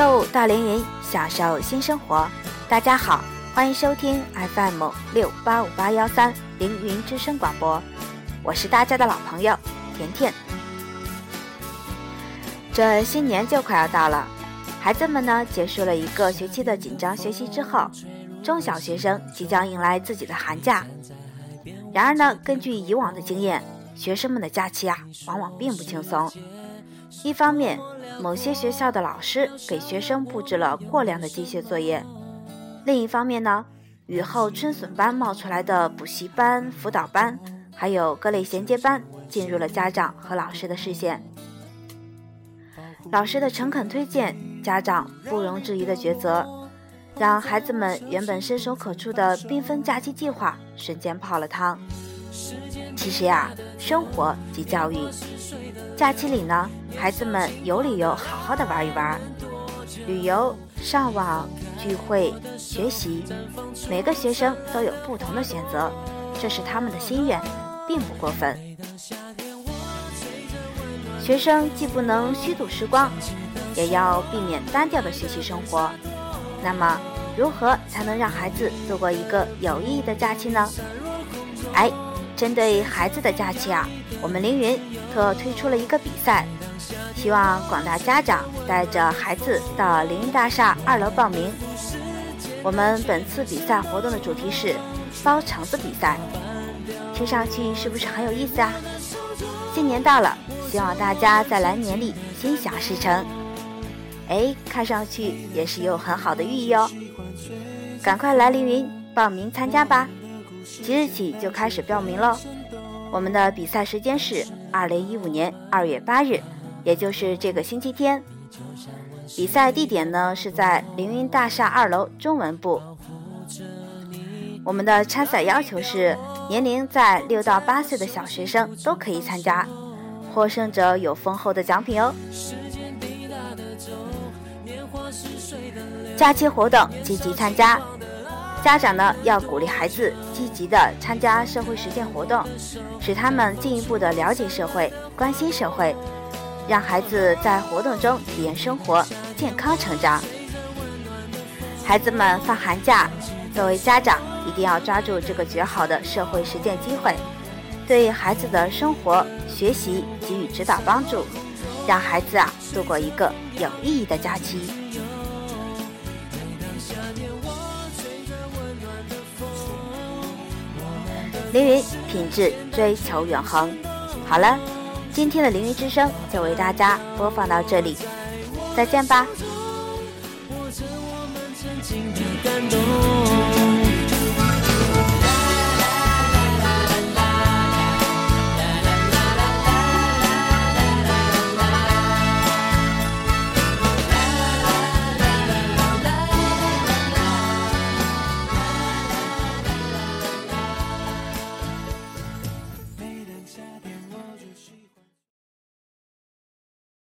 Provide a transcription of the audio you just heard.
购物到凌云，享受新生活。大家好，欢迎收听 FM 六八五八幺三凌云之声广播，我是大家的老朋友甜甜。这新年就快要到了，孩子们呢结束了一个学期的紧张学习之后，中小学生即将迎来自己的寒假。然而呢，根据以往的经验，学生们的假期啊，往往并不轻松。一方面，某些学校的老师给学生布置了过量的机械作业；另一方面呢，雨后春笋般冒出来的补习班、辅导班，还有各类衔接班，进入了家长和老师的视线。老师的诚恳推荐，家长不容置疑的抉择，让孩子们原本伸手可触的缤纷假期计划瞬间泡了汤。其实呀，生活即教育。假期里呢，孩子们有理由好好的玩一玩，旅游、上网、聚会、学习，每个学生都有不同的选择，这是他们的心愿，并不过分。学生既不能虚度时光，也要避免单调的学习生活。那么，如何才能让孩子度过一个有意义的假期呢？哎，针对孩子的假期啊，我们凌云。特推出了一个比赛，希望广大家长带着孩子到凌云大厦二楼报名。我们本次比赛活动的主题是包橙子比赛，听上去是不是很有意思啊？新年到了，希望大家在来年里心想事成。哎，看上去也是有很好的寓意哦。赶快来凌云报名参加吧，即日起就开始报名喽。我们的比赛时间是二零一五年二月八日，也就是这个星期天。比赛地点呢是在凌云大厦二楼中文部。我们的参赛要求是年龄在六到八岁的小学生都可以参加，获胜者有丰厚的奖品哦。假期活动积极参加。家长呢要鼓励孩子积极的参加社会实践活动，使他们进一步的了解社会、关心社会，让孩子在活动中体验生活、健康成长。孩子们放寒假，作为家长一定要抓住这个绝好的社会实践机会，对孩子的生活、学习给予指导帮助，让孩子啊度过一个有意义的假期。凌云品质追求永恒。好了，今天的凌云之声就为大家播放到这里，再见吧。我我们曾经的感动